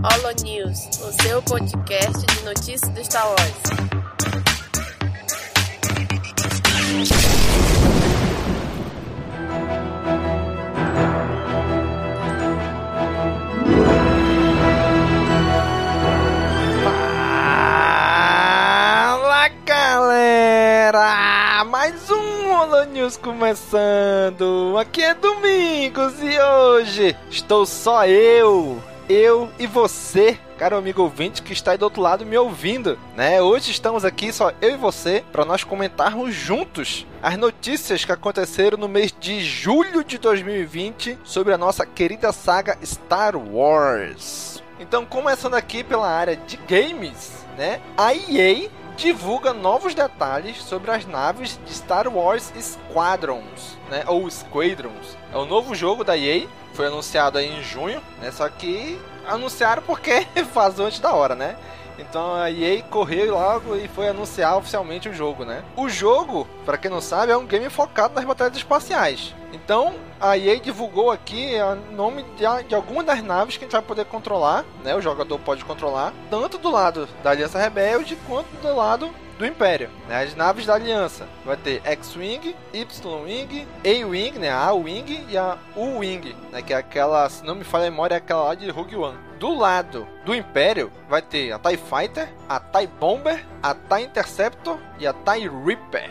Holo News, o seu podcast de notícias do Star Wars. Fala galera! Mais um Holo News começando! Aqui é Domingos e hoje estou só eu, eu e você, caro amigo ouvinte que está aí do outro lado me ouvindo, né? Hoje estamos aqui só eu e você para nós comentarmos juntos as notícias que aconteceram no mês de julho de 2020 sobre a nossa querida saga Star Wars. Então, começando aqui pela área de games, né? A EA divulga novos detalhes sobre as naves de Star Wars Squadrons, né? Ou Squadrons. É o novo jogo da EA, foi anunciado aí em junho, né? Só que anunciaram porque vazou antes da hora, né? Então a EA correu logo e foi anunciar oficialmente o jogo, né? O jogo, para quem não sabe, é um game focado nas batalhas espaciais. Então a EA divulgou aqui o nome de, de algumas das naves que a gente vai poder controlar, né? O jogador pode controlar, tanto do lado da Aliança Rebelde quanto do lado do Império. Né? As naves da Aliança vai ter X-Wing, Y-Wing, A-Wing, né? A Wing e a U-Wing, né? Que é aquela, se não me falha a memória, é aquela lá de Rogue One. Do lado do Império vai ter a TIE Fighter, a TIE Bomber, a TIE Interceptor e a TIE Reaper.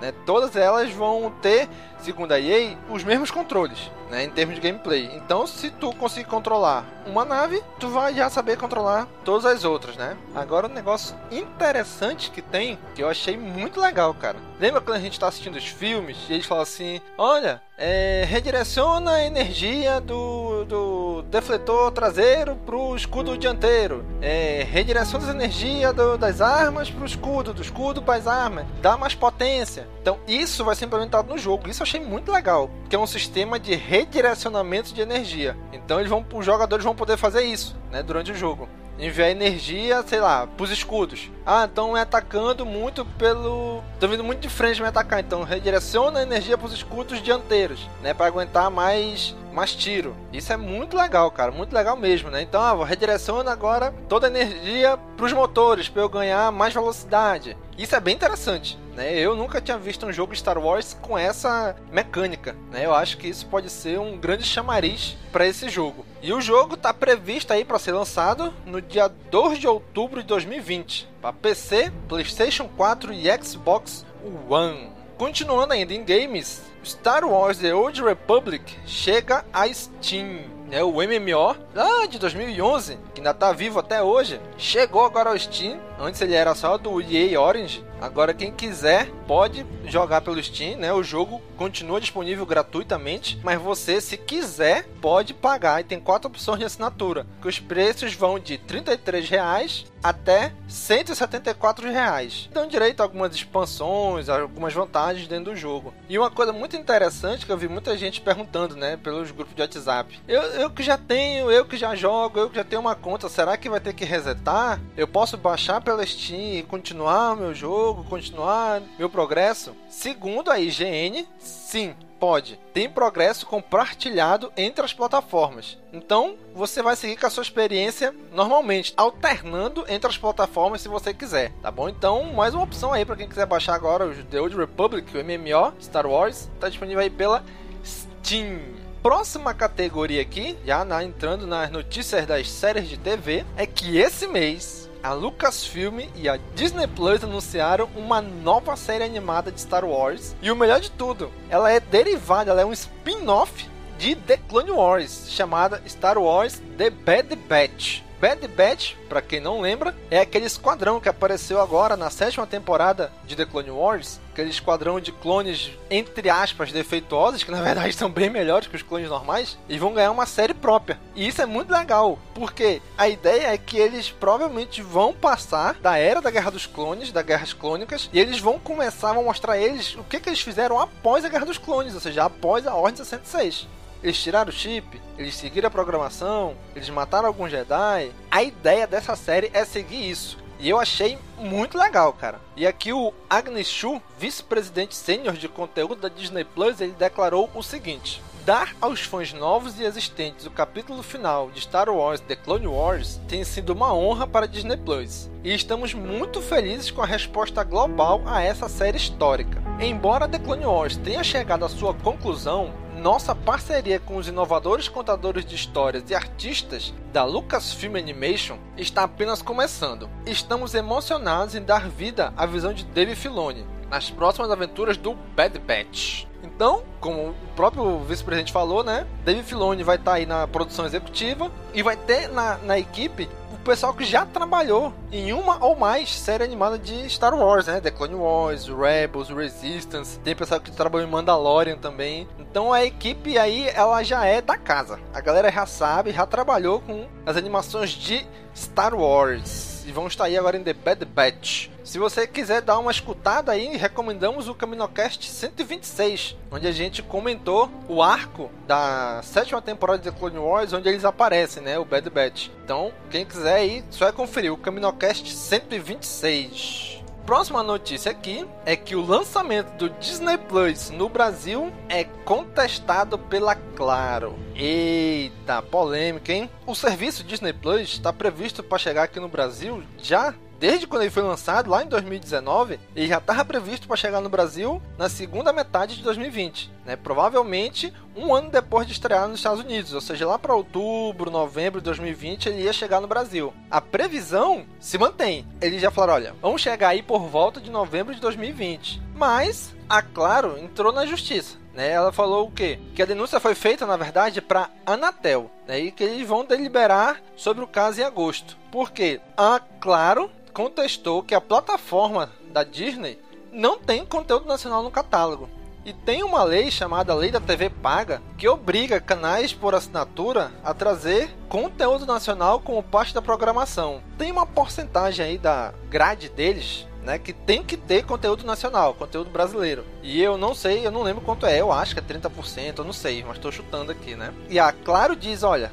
Né? Todas elas vão ter, segundo a EA, os mesmos controles né? em termos de gameplay. Então, se tu conseguir controlar uma nave, tu vai já saber controlar todas as outras, né? Agora, um negócio interessante que tem, que eu achei muito legal, cara. Lembra quando a gente tá assistindo os filmes e eles falam assim: olha, é, redireciona a energia do, do defletor traseiro pro escudo dianteiro. É, redireciona a energia do, das armas pro escudo, do escudo para as armas. Dá mais potência. Então, isso vai ser implementado no jogo. Isso eu achei muito legal. Que é um sistema de redirecionamento de energia. Então, eles vão, os jogadores vão poder fazer isso né, durante o jogo enviar energia, sei lá, pros escudos. Ah, então me atacando muito pelo. Tô vindo muito de frente me atacar. Então redireciona a energia pros escudos dianteiros, né? para aguentar mais mais tiro. Isso é muito legal, cara. Muito legal mesmo, né? Então, ah, redireciona agora toda a energia pros motores, para eu ganhar mais velocidade. Isso é bem interessante. Né? Eu nunca tinha visto um jogo Star Wars com essa mecânica. Né? Eu acho que isso pode ser um grande chamariz para esse jogo. E o jogo está previsto aí para ser lançado no dia 2 de outubro de 2020 para PC, PlayStation 4 e Xbox One. Continuando ainda em games, Star Wars The Old Republic chega a Steam. É o MMO lá de 2011, que ainda está vivo até hoje, chegou agora ao Steam. Antes ele era só do EA Orange. Agora quem quiser pode jogar pelo Steam, né? O jogo continua disponível gratuitamente, mas você, se quiser, pode pagar. E tem quatro opções de assinatura, que os preços vão de 33 reais até 174 reais. Dão direito a algumas expansões, algumas vantagens dentro do jogo. E uma coisa muito interessante que eu vi muita gente perguntando, né, pelos grupos de WhatsApp. Eu, eu que já tenho, eu que já jogo, eu que já tenho uma conta, será que vai ter que resetar? Eu posso baixar pela Steam e continuar o meu jogo, continuar meu progresso? Segundo a IGN, sim, pode. Tem progresso compartilhado entre as plataformas. Então, você vai seguir com a sua experiência normalmente, alternando entre as plataformas se você quiser, tá bom? Então, mais uma opção aí para quem quiser baixar agora o The Old Republic, o MMO Star Wars, está disponível aí pela Steam próxima categoria aqui, já na, entrando nas notícias das séries de TV, é que esse mês a Lucasfilm e a Disney Plus anunciaram uma nova série animada de Star Wars. E o melhor de tudo, ela é derivada, ela é um spin-off de The Clone Wars, chamada Star Wars The Bad Batch. Bad Batch, para quem não lembra, é aquele esquadrão que apareceu agora na sétima temporada de The Clone Wars, aquele esquadrão de clones entre aspas defeituosos, que na verdade são bem melhores que os clones normais, e vão ganhar uma série própria. E isso é muito legal, porque a ideia é que eles provavelmente vão passar da era da Guerra dos Clones, da Guerras Clônicas, e eles vão começar a mostrar a eles o que, que eles fizeram após a Guerra dos Clones, ou seja, após a Ordem 66. Eles tiraram o chip, eles seguiram a programação, eles mataram alguns Jedi. A ideia dessa série é seguir isso. E eu achei muito legal, cara. E aqui o Agnes Chu, vice-presidente sênior de conteúdo da Disney Plus, ele declarou o seguinte: dar aos fãs novos e existentes o capítulo final de Star Wars The Clone Wars tem sido uma honra para a Disney Plus, e estamos muito felizes com a resposta global a essa série histórica. Embora The Clone Wars tenha chegado à sua conclusão, nossa parceria com os inovadores contadores de histórias e artistas da Lucasfilm Animation está apenas começando. Estamos emocionados em dar vida à visão de Dave Filoni nas próximas aventuras do Bad Batch. Então, como o próprio vice-presidente falou, né? Dave Filoni vai estar tá aí na produção executiva e vai ter na, na equipe o pessoal que já trabalhou em uma ou mais série animada de Star Wars, né? The Clone Wars, Rebels, Resistance. Tem pessoal que trabalhou em Mandalorian também. Então a equipe aí, ela já é da casa. A galera já sabe, já trabalhou com as animações de Star Wars. E vão estar aí agora em The Bad Batch. Se você quiser dar uma escutada aí, recomendamos o CaminoCast 126, onde a gente comentou o arco da sétima temporada de Clone Wars, onde eles aparecem, né? O Bad Batch. Então, quem quiser aí, só é conferir o CaminoCast 126 próxima notícia aqui é que o lançamento do Disney Plus no Brasil é contestado pela Claro. Eita, polêmica, hein? O serviço Disney Plus está previsto para chegar aqui no Brasil já desde quando ele foi lançado, lá em 2019, ele já estava previsto para chegar no Brasil na segunda metade de 2020, né? Provavelmente um ano depois de estrear nos Estados Unidos, ou seja, lá para outubro, novembro de 2020 ele ia chegar no Brasil. A previsão se mantém. Eles já falaram, olha, vamos chegar aí por volta de novembro de 2020. Mas a Claro entrou na justiça. Né, ela falou o quê? Que a denúncia foi feita, na verdade, para Anatel, né, e que eles vão deliberar sobre o caso em agosto. Por quê? A Claro contestou que a plataforma da Disney não tem conteúdo nacional no catálogo. E tem uma lei chamada Lei da TV Paga que obriga canais por assinatura a trazer conteúdo nacional como parte da programação. Tem uma porcentagem aí da grade deles né, que tem que ter conteúdo nacional, conteúdo brasileiro. E eu não sei, eu não lembro quanto é, eu acho que é 30%, eu não sei, mas estou chutando aqui, né? E a Claro diz, olha,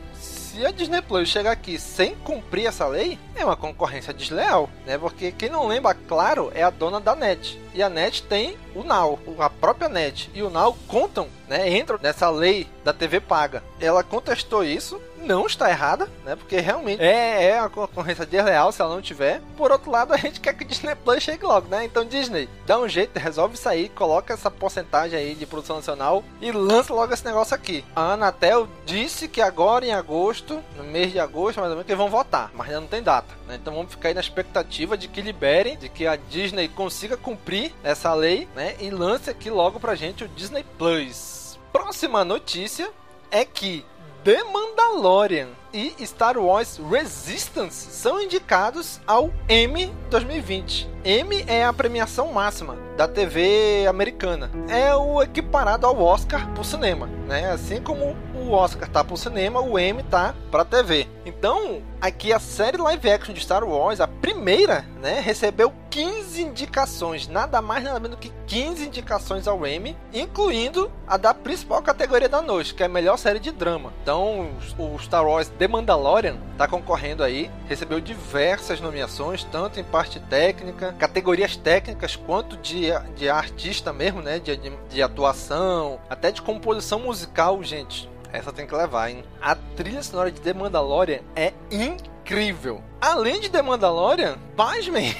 se a Disney Plus chegar aqui sem cumprir essa lei, é uma concorrência desleal, né? Porque quem não lembra, claro, é a dona da NET. E a NET tem o Now, a própria NET e o Now contam, né? Entram nessa lei da TV paga. Ela contestou isso não está errada, né? Porque realmente é, é a concorrência desleal se ela não tiver. Por outro lado, a gente quer que o Disney Plus chegue logo, né? Então, Disney, dá um jeito, resolve isso aí, coloca essa porcentagem aí de produção nacional e lança logo esse negócio aqui. A Anatel disse que agora em agosto, no mês de agosto, mais ou menos, que vão votar, mas ainda não tem data. Né? Então vamos ficar aí na expectativa de que liberem, de que a Disney consiga cumprir essa lei, né? E lance aqui logo pra gente o Disney Plus. Próxima notícia é que The Mandalorian e Star Wars Resistance são indicados ao Emmy 2020. Emmy é a premiação máxima da TV americana. É o equiparado ao Oscar pro cinema, né? Assim como o Oscar tá pro cinema, o Emmy tá pra TV. Então, aqui a série live action de Star Wars, a primeira, né, recebeu 15 indicações, nada mais nada menos que 15 indicações ao Emmy, incluindo a da principal categoria da noite, que é a melhor série de drama. Então, o Star Wars The Mandalorian tá concorrendo aí, recebeu diversas nomeações, tanto em parte técnica, categorias técnicas, quanto de, de artista mesmo, né? De, de atuação, até de composição musical, gente. Essa tem que levar, hein? A trilha sonora de The Mandalorian é incrível. Além de The Mandalorian, pasmem,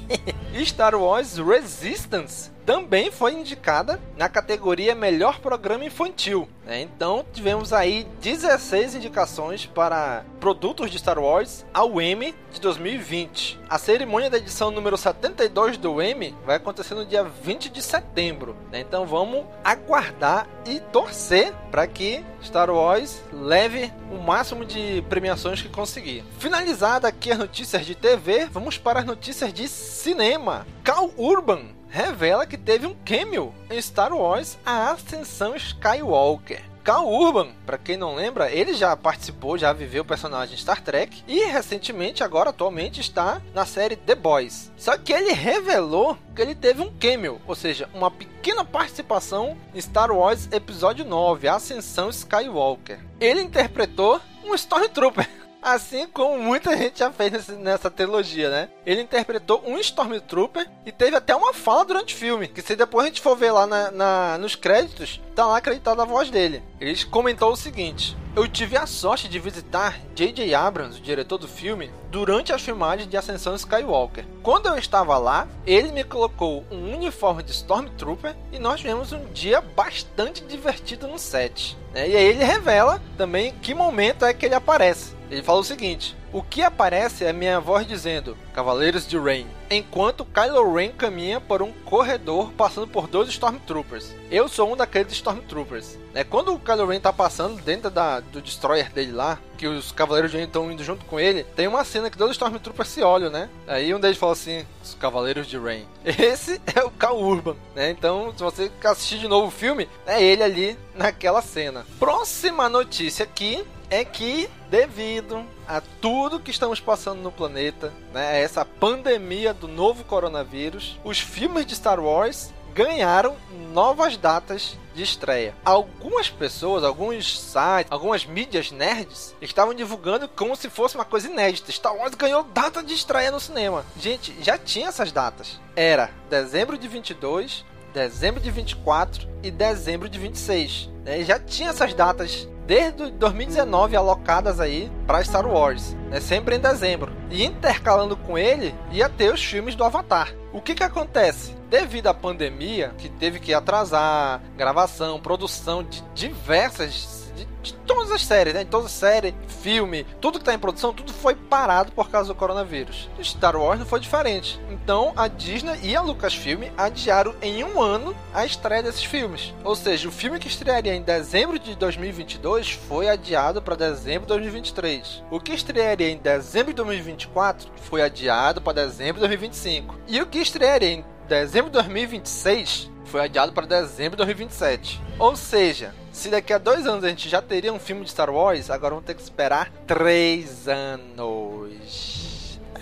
Star Wars Resistance também foi indicada na categoria Melhor Programa Infantil. Né? Então tivemos aí 16 indicações para produtos de Star Wars ao Emmy de 2020. A cerimônia da edição número 72 do Emmy vai acontecer no dia 20 de setembro. Né? Então vamos aguardar e torcer para que Star Wars leve o máximo de premiações que conseguir. Finalizada aqui as notícias de TV, vamos para as notícias de cinema. Cal Urban revela que teve um cameo em Star Wars A Ascensão Skywalker. Cal Urban, para quem não lembra, ele já participou, já viveu o personagem Star Trek e recentemente, agora atualmente, está na série The Boys. Só que ele revelou que ele teve um cameo, ou seja, uma pequena participação em Star Wars Episódio 9, Ascensão Skywalker. Ele interpretou um Stormtrooper. Assim como muita gente já fez nessa trilogia, né? Ele interpretou um Stormtrooper e teve até uma fala durante o filme. Que se depois a gente for ver lá na, na nos créditos, tá lá acreditada a voz dele. Ele comentou o seguinte: Eu tive a sorte de visitar J.J. Abrams, o diretor do filme, durante as filmagens de Ascensão Skywalker. Quando eu estava lá, ele me colocou um uniforme de Stormtrooper e nós tivemos um dia bastante divertido no set. Né? E aí ele revela também que momento é que ele aparece. Ele fala o seguinte: O que aparece é minha voz dizendo Cavaleiros de Rain, enquanto Kylo Ren caminha por um corredor passando por dois Stormtroopers. Eu sou um daqueles Stormtroopers. É quando o Kylo Ren tá passando dentro da, do destroyer dele lá, que os Cavaleiros de Rain estão indo junto com ele, tem uma cena que dois Stormtroopers se olham, né? Aí um deles fala assim: Os Cavaleiros de Rain. Esse é o Cal Urban, né? Então, se você assistir de novo o filme, é ele ali naquela cena. Próxima notícia aqui é que, devido a tudo que estamos passando no planeta, né, essa pandemia do novo coronavírus, os filmes de Star Wars ganharam novas datas de estreia. Algumas pessoas, alguns sites, algumas mídias nerds estavam divulgando como se fosse uma coisa inédita. Star Wars ganhou data de estreia no cinema. Gente, já tinha essas datas. Era dezembro de 22, dezembro de 24 e dezembro de 26. Né? Já tinha essas datas desde 2019 alocadas aí para Star Wars, né? sempre em dezembro. E intercalando com ele, ia ter os filmes do Avatar. O que que acontece? Devido à pandemia, que teve que atrasar gravação, produção de diversas de, de, todas as séries, né? De todas as séries, filme, tudo que está em produção, tudo foi parado por causa do coronavírus. Star Wars não foi diferente. Então a Disney e a Lucasfilm adiaram em um ano a estreia desses filmes. Ou seja, o filme que estrearia em dezembro de 2022 foi adiado para dezembro de 2023. O que estrearia em dezembro de 2024 foi adiado para dezembro de 2025. E o que estrearia em dezembro de 2026 foi adiado para dezembro de 2027. Ou seja, se daqui a dois anos a gente já teria um filme de Star Wars, agora vamos ter que esperar três anos.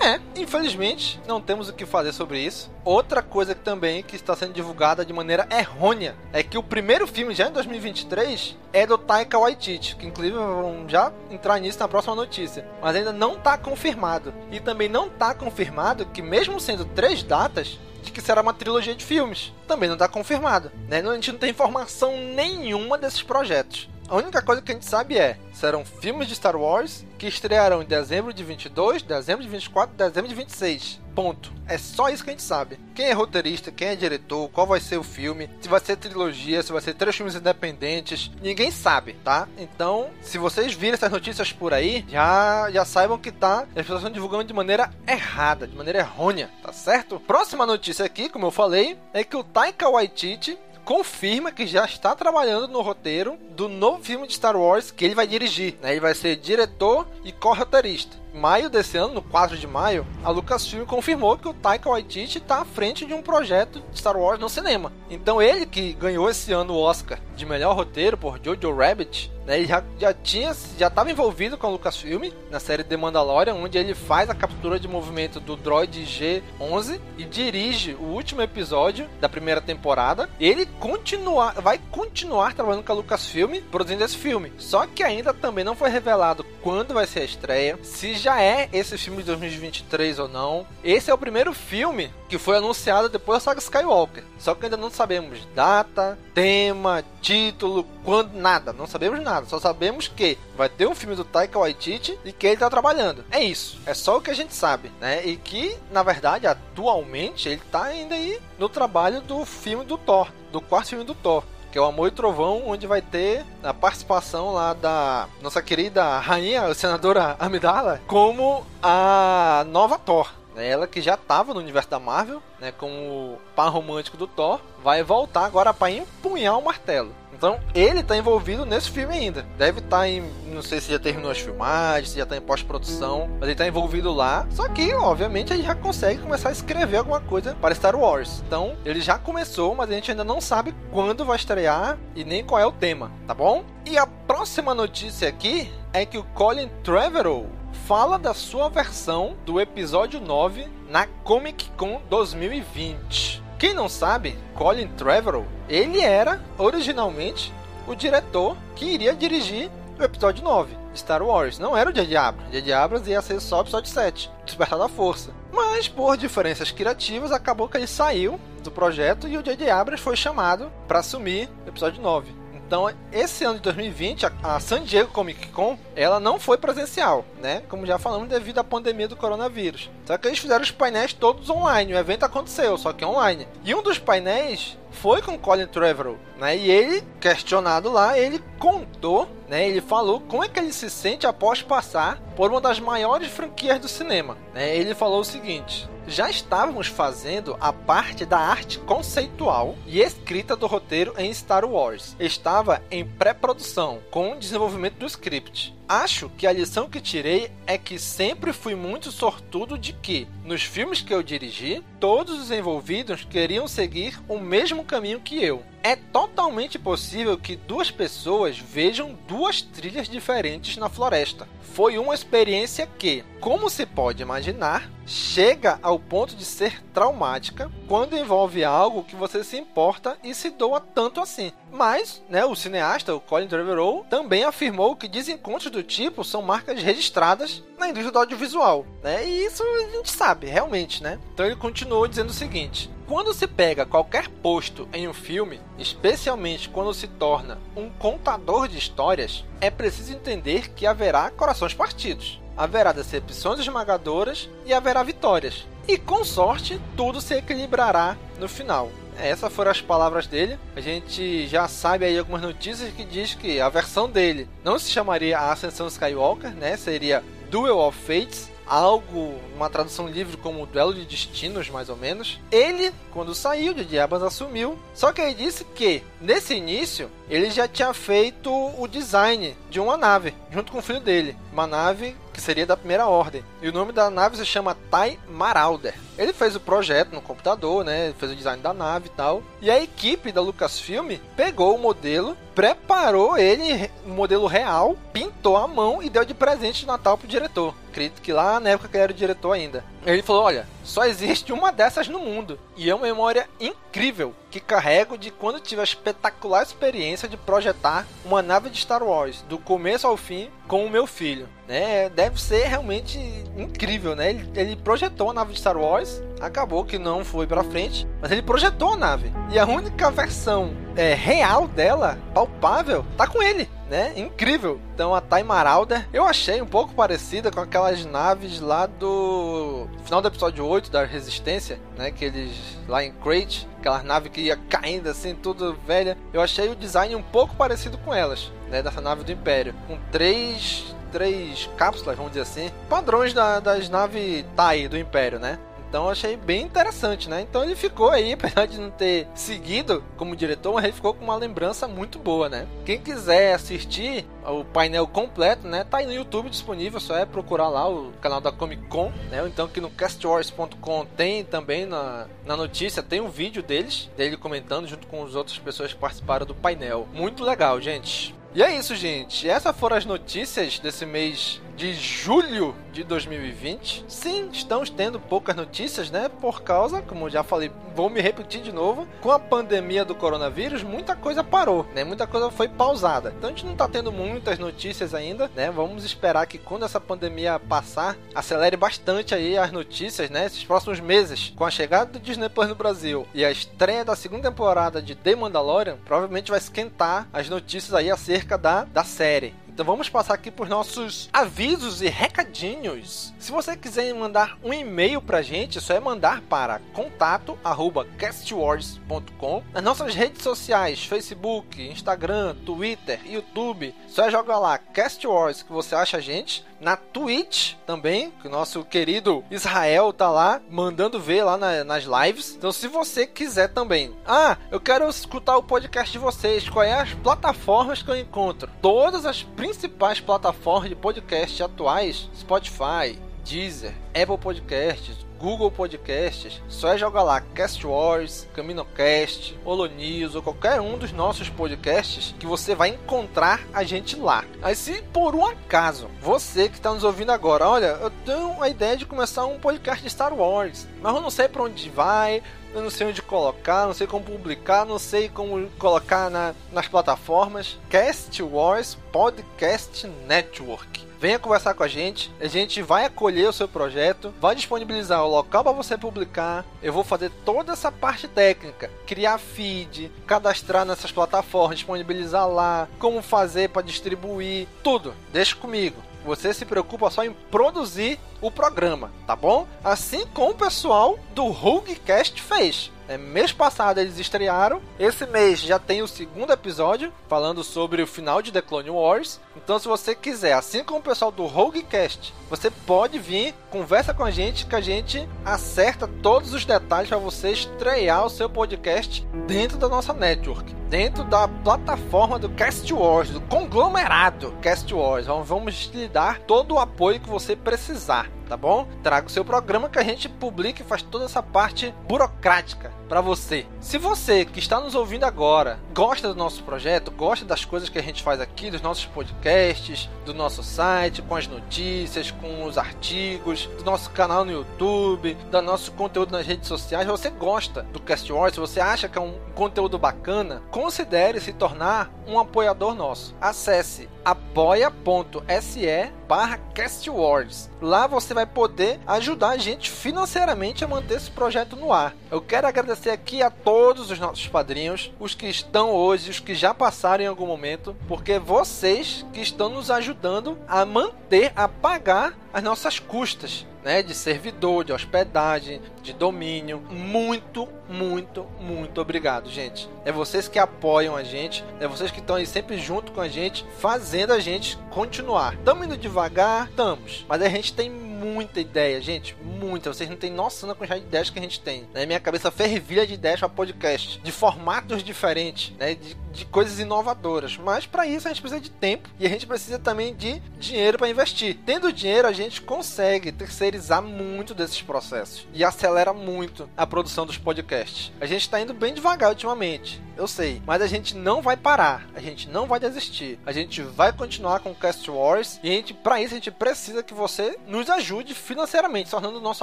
É, infelizmente, não temos o que fazer sobre isso. Outra coisa que também que está sendo divulgada de maneira errônea é que o primeiro filme, já em 2023, é do Taika Waititi, que inclusive vamos já entrar nisso na próxima notícia. Mas ainda não está confirmado. E também não está confirmado que mesmo sendo três datas, de que será uma trilogia de filmes. Também não está confirmado. Né? A gente não tem informação nenhuma desses projetos. A única coisa que a gente sabe é: serão filmes de Star Wars que estrearão em dezembro de 22, dezembro de 24, dezembro de 26. Ponto. É só isso que a gente sabe. Quem é roteirista, quem é diretor, qual vai ser o filme, se vai ser trilogia, se vai ser três filmes independentes, ninguém sabe, tá? Então, se vocês virem essas notícias por aí, já, já saibam que tá, as pessoas estão divulgando de maneira errada, de maneira errônea, tá certo? Próxima notícia aqui, como eu falei, é que o Taika Waititi confirma que já está trabalhando no roteiro do novo filme de Star Wars que ele vai dirigir. Né? Ele vai ser diretor e co-roteirista maio desse ano, no 4 de maio, a Lucasfilm confirmou que o Taika Waititi está à frente de um projeto de Star Wars no cinema. Então ele que ganhou esse ano o Oscar de melhor roteiro por Jojo Rabbit, né, ele já, já tinha já estava envolvido com a Lucasfilm na série The Mandalorian, onde ele faz a captura de movimento do droid G11 e dirige o último episódio da primeira temporada. Ele continua, vai continuar trabalhando com a Lucasfilm produzindo esse filme. Só que ainda também não foi revelado quando vai ser a estreia, se já é esse filme de 2023 ou não. Esse é o primeiro filme que foi anunciado depois da saga Skywalker. Só que ainda não sabemos data, tema, título, quando, nada. Não sabemos nada. Só sabemos que vai ter um filme do Taika Waititi e que ele está trabalhando. É isso. É só o que a gente sabe, né? E que, na verdade, atualmente ele está ainda aí no trabalho do filme do Thor, do quarto filme do Thor que é o Amor e Trovão, onde vai ter a participação lá da nossa querida rainha, senadora Amidala, como a nova Thor. Ela que já estava no universo da Marvel, né, como par romântico do Thor, vai voltar agora para empunhar o martelo. Então, ele está envolvido nesse filme ainda. Deve estar tá em. Não sei se já terminou as filmagens, se já está em pós-produção, mas ele está envolvido lá. Só que, obviamente, ele já consegue começar a escrever alguma coisa para Star Wars. Então, ele já começou, mas a gente ainda não sabe quando vai estrear e nem qual é o tema, tá bom? E a próxima notícia aqui é que o Colin Trevorrow fala da sua versão do episódio 9 na Comic Con 2020. Quem não sabe, Colin Trevorrow, ele era originalmente o diretor que iria dirigir o episódio 9 de Star Wars. Não era o J.J. Abrams. J.J. Abrams ia ser só o episódio 7, Despertar da Força. Mas, por diferenças criativas, acabou que ele saiu do projeto e o J.J. Foi chamado para assumir o episódio 9. Então, esse ano de 2020, a San Diego Comic Con, ela não foi presencial, né? Como já falamos, devido à pandemia do coronavírus. Só que eles fizeram os painéis todos online. O evento aconteceu, só que online. E um dos painéis foi com Colin Trevorrow, né? E ele, questionado lá, ele contou, né? Ele falou como é que ele se sente após passar por uma das maiores franquias do cinema. Né? Ele falou o seguinte: já estávamos fazendo a parte da arte conceitual e escrita do roteiro em Star Wars. Estava em pré-produção, com o desenvolvimento do script. Acho que a lição que tirei é que sempre fui muito sortudo de que, nos filmes que eu dirigi, todos os envolvidos queriam seguir o mesmo caminho que eu. É totalmente possível que duas pessoas vejam duas trilhas diferentes na floresta. Foi uma experiência que, como se pode imaginar, chega ao ponto de ser traumática quando envolve algo que você se importa e se doa tanto assim. Mas, né, o cineasta, o Colin Trevorrow, também afirmou que desencontros do tipo são marcas registradas na indústria do audiovisual, né? E isso a gente sabe, realmente, né? Então ele continuou dizendo o seguinte: quando se pega qualquer posto em um filme, especialmente quando se torna um contador de histórias, é preciso entender que haverá corações partidos. Haverá decepções esmagadoras e haverá vitórias. E com sorte, tudo se equilibrará no final. Essas foram as palavras dele. A gente já sabe aí algumas notícias que diz que a versão dele não se chamaria a Ascensão Skywalker, né? Seria Duel of Fates, algo, uma tradução livre como Duelo de Destinos, mais ou menos. Ele, quando saiu, de Abrams assumiu. Só que ele disse que, nesse início, ele já tinha feito o design de uma nave, junto com o filho dele. Uma nave que seria da primeira ordem. E o nome da nave se chama Tai Marauder. Ele fez o projeto no computador, né? Fez o design da nave e tal. E a equipe da Lucasfilm pegou o modelo, preparou ele, o modelo real, pintou a mão e deu de presente de Natal pro diretor. Acredito que lá na época que ele era o diretor ainda. Ele falou: Olha, só existe uma dessas no mundo. E é uma memória incrível que carrego de quando tive a espetacular experiência de projetar uma nave de Star Wars, do começo ao fim, com o meu filho. Né? Deve ser realmente incrível, né? Ele, ele projetou a nave de Star Wars, acabou que não foi pra frente, mas ele projetou a nave. E a única versão é, real dela, palpável, tá com ele né? Incrível. Então a Time Marauder eu achei um pouco parecida com aquelas naves lá do final do episódio 8 da Resistência, né? Que eles lá em Crate, aquela nave que ia caindo assim, tudo velha. Eu achei o design um pouco parecido com elas, né? Dessa nave do Império, com três três cápsulas, vamos dizer assim, padrões da, das naves TIE do Império, né? Então achei bem interessante, né? Então ele ficou aí, apesar de não ter seguido como diretor, mas ele ficou com uma lembrança muito boa, né? Quem quiser assistir o painel completo, né? Tá aí no YouTube disponível, só é procurar lá o canal da Comic Con, né? Então aqui no castwars.com tem também na, na notícia, tem um vídeo deles, dele comentando junto com as outras pessoas que participaram do painel. Muito legal, gente. E é isso, gente. Essas foram as notícias desse mês de julho de 2020. Sim, estamos tendo poucas notícias, né? Por causa, como já falei, vou me repetir de novo, com a pandemia do coronavírus, muita coisa parou, né? Muita coisa foi pausada. Então a gente não tá tendo muitas notícias ainda, né? Vamos esperar que quando essa pandemia passar, acelere bastante aí as notícias, né? Esses próximos meses, com a chegada do Disney Plus no Brasil e a estreia da segunda temporada de The Mandalorian, provavelmente vai esquentar as notícias aí acerca da, da série. Então vamos passar aqui por nossos avisos e recadinhos. Se você quiser mandar um e-mail pra gente, só é mandar para contato@castwars.com. Nas nossas redes sociais, Facebook, Instagram, Twitter, YouTube, só é jogar lá Cast que você acha a gente. Na Twitch também, que o nosso querido Israel tá lá mandando ver lá na, nas lives. Então se você quiser também, ah, eu quero escutar o podcast de vocês, quais é as plataformas que eu encontro? Todas as principais plataformas de podcast atuais, Spotify, Deezer, Apple Podcasts, Google Podcasts, só é jogar lá Cast Wars, CaminoCast, Holonews ou qualquer um dos nossos podcasts que você vai encontrar a gente lá. Aí se por um acaso você que está nos ouvindo agora, olha, eu tenho a ideia de começar um podcast de Star Wars, mas eu não sei para onde vai, eu não sei onde colocar, não sei como publicar, não sei como colocar na, nas plataformas. Cast Wars Podcast Network. Venha conversar com a gente, a gente vai acolher o seu projeto, vai disponibilizar o local para você publicar. Eu vou fazer toda essa parte técnica, criar feed, cadastrar nessas plataformas, disponibilizar lá, como fazer para distribuir, tudo. Deixa comigo. Você se preocupa só em produzir o programa, tá bom? Assim como o pessoal do Roguecast fez. É, mês passado eles estrearam. Esse mês já tem o segundo episódio falando sobre o final de The Clone Wars. Então, se você quiser, assim como o pessoal do Roguecast, você pode vir, conversa com a gente, que a gente acerta todos os detalhes para você estrear o seu podcast dentro da nossa network, dentro da plataforma do Cast Wars, do conglomerado Cast Wars. Vamos lhe dar todo o apoio que você precisar tá bom? Traga o seu programa que a gente publica e faz toda essa parte burocrática para você. Se você que está nos ouvindo agora gosta do nosso projeto, gosta das coisas que a gente faz aqui, dos nossos podcasts, do nosso site, com as notícias, com os artigos, do nosso canal no YouTube, do nosso conteúdo nas redes sociais, você gosta do Cast Wars, você acha que é um conteúdo bacana, considere se tornar um apoiador nosso. Acesse apoia.se barra castwords. Lá você vai poder ajudar a gente financeiramente a manter esse projeto no ar. Eu quero agradecer aqui a todos os nossos padrinhos, os que estão hoje, os que já passaram em algum momento, porque vocês que estão nos ajudando a manter, a pagar as nossas custas né, de servidor, de hospedagem, de domínio. Muito, muito, muito obrigado, gente. É vocês que apoiam a gente, é vocês que estão aí sempre junto com a gente, fazendo a gente continuar. Estamos indo devagar, estamos, mas a gente tem muita ideia, gente, muita. Vocês não têm noção da quantidade de ideias que a gente tem. Né? minha cabeça fervilha de ideias para podcast, de formatos diferentes, né, de, de coisas inovadoras. Mas para isso a gente precisa de tempo e a gente precisa também de dinheiro para investir. Tendo dinheiro, a gente consegue terceirizar muito desses processos e acelera muito a produção dos podcasts. A gente está indo bem devagar ultimamente, eu sei, mas a gente não vai parar, a gente não vai desistir. A gente vai continuar com o Cast Wars e a gente, para isso a gente precisa que você nos ajude financeiramente, tornando nosso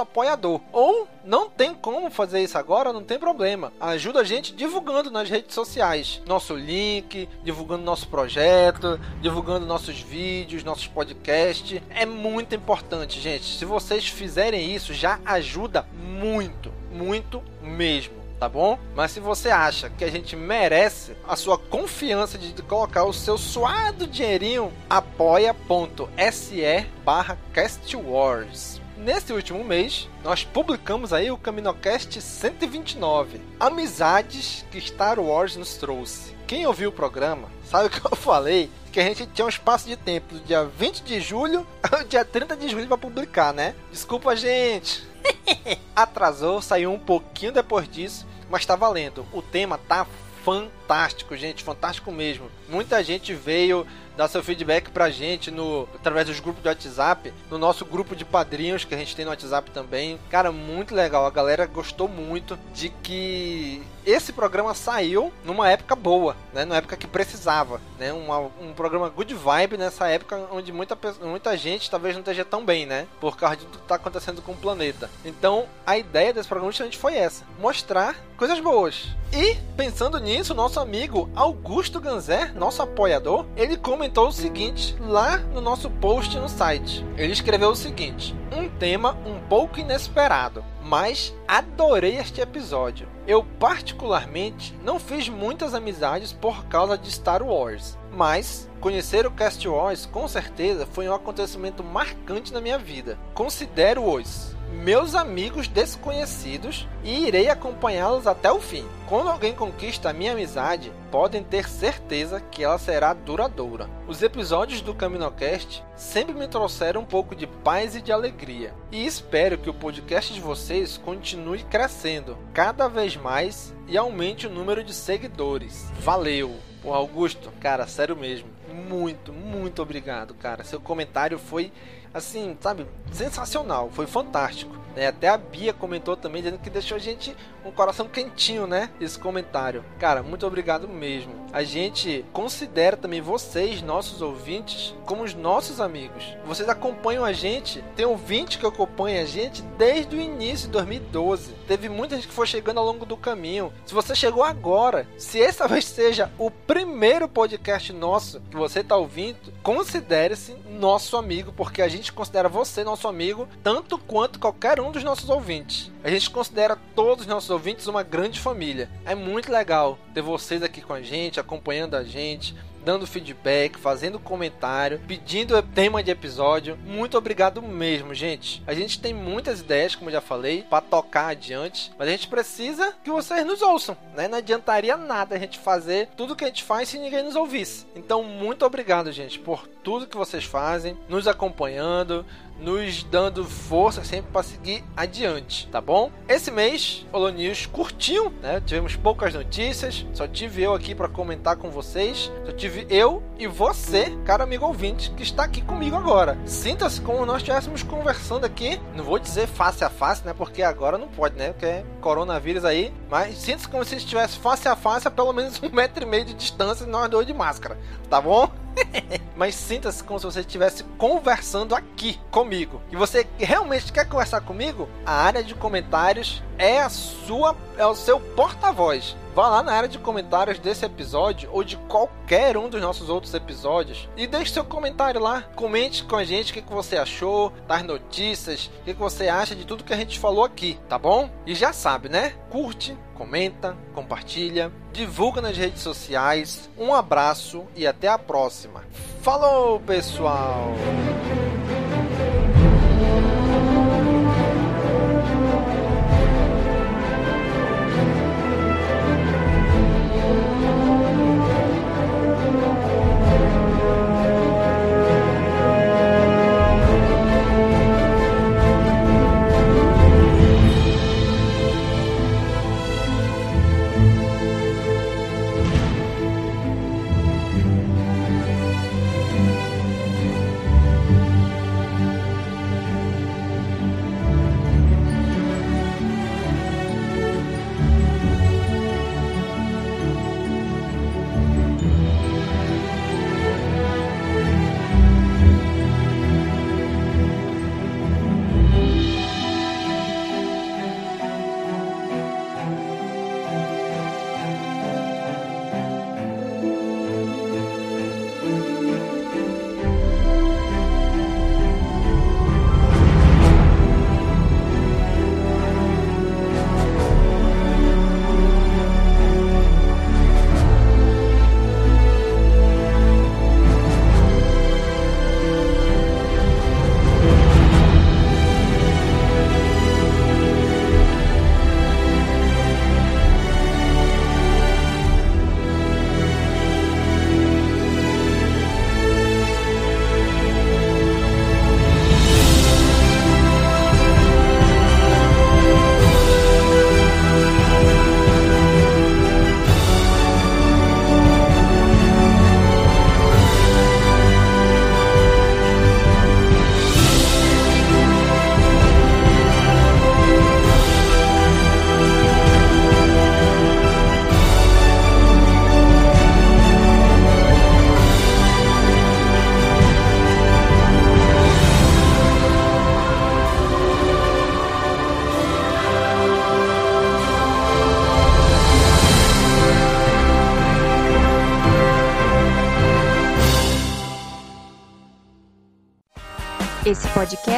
apoiador. Ou não tem como fazer isso agora, não tem problema. Ajuda a gente divulgando nas redes sociais nosso link, divulgando nosso projeto, divulgando nossos vídeos, nossos podcasts. É muito importante, gente. Se vocês fizerem isso, já ajuda muito, muito mesmo tá bom? Mas se você acha que a gente merece a sua confiança de colocar o seu suado dinheirinho, apoia.se barra castwars. Nesse último mês, nós publicamos aí o CaminoCast 129, Amizades que Star Wars nos trouxe. Quem ouviu o programa sabe o que eu falei? Que a gente tinha um espaço de tempo do dia 20 de julho ao dia 30 de julho para publicar, né? Desculpa, gente. Atrasou, saiu um pouquinho depois disso, mas tá valendo. O tema tá fantástico, gente, fantástico mesmo. Muita gente veio dar seu feedback pra gente no através dos grupos do WhatsApp, no nosso grupo de padrinhos que a gente tem no WhatsApp também. Cara, muito legal. A galera gostou muito de que esse programa saiu numa época boa, né? Numa época que precisava, né? Uma, um programa good vibe nessa época onde muita, muita gente talvez não esteja tão bem, né? Por causa tudo que está acontecendo com o planeta. Então, a ideia desse programa justamente foi essa: mostrar coisas boas. E, pensando nisso, nosso amigo Augusto Ganzer, nosso apoiador, ele comentou o seguinte lá no nosso post no site. Ele escreveu o seguinte: um tema um pouco inesperado, mas adorei este episódio. Eu, particularmente, não fiz muitas amizades por causa de Star Wars, mas conhecer o Cast Wars com certeza foi um acontecimento marcante na minha vida. Considero-os meus amigos desconhecidos e irei acompanhá-los até o fim. Quando alguém conquista a minha amizade, podem ter certeza que ela será duradoura. Os episódios do CaminoCast sempre me trouxeram um pouco de paz e de alegria, e espero que o podcast de vocês continue crescendo cada vez mais e aumente o número de seguidores. Valeu! O Augusto, cara, sério mesmo, muito, muito obrigado, cara. Seu comentário foi assim, sabe, sensacional, foi fantástico. Né? Até a Bia comentou também, dizendo que deixou a gente um coração quentinho, né? Esse comentário. Cara, muito obrigado mesmo. A gente considera também vocês, nossos ouvintes, como os nossos amigos. Vocês acompanham a gente, tem ouvinte que acompanha a gente desde o início de 2012. Teve muita gente que foi chegando ao longo do caminho. Se você chegou agora, se essa vez seja o primeiro podcast nosso que você está ouvindo, considere-se nosso amigo, porque a gente considera você nosso amigo tanto quanto qualquer um dos nossos ouvintes. A gente considera todos os nossos ouvintes uma grande família. É muito legal ter vocês aqui com a gente, acompanhando a gente, dando feedback, fazendo comentário, pedindo tema de episódio. Muito obrigado mesmo, gente. A gente tem muitas ideias, como já falei, para tocar adiante, mas a gente precisa que vocês nos ouçam, né? Não adiantaria nada a gente fazer tudo que a gente faz se ninguém nos ouvisse. Então, muito obrigado, gente, por tudo que vocês fazem, nos acompanhando, nos dando força sempre para seguir adiante, tá bom? Esse mês, o News curtiu, né? Tivemos poucas notícias, só tive eu aqui para comentar com vocês, só tive eu e você, cara amigo ouvinte, que está aqui comigo agora. Sinta-se como nós estivéssemos conversando aqui, não vou dizer face a face, né? Porque agora não pode, né? Porque é coronavírus aí, mas sinta-se como se estivesse face a face a pelo menos um metro e meio de distância e nós dois de máscara, tá bom? Mas sinta-se como se você estivesse conversando aqui comigo. E você realmente quer conversar comigo? A área de comentários é a sua, é o seu porta-voz. Vá lá na área de comentários desse episódio ou de qualquer um dos nossos outros episódios e deixe seu comentário lá. Comente com a gente o que, você achou das notícias, o que, que você acha de tudo que a gente falou aqui, tá bom? E já sabe, né? Curte, comenta, compartilha, divulga nas redes sociais. Um abraço e até a próxima. Falou, pessoal!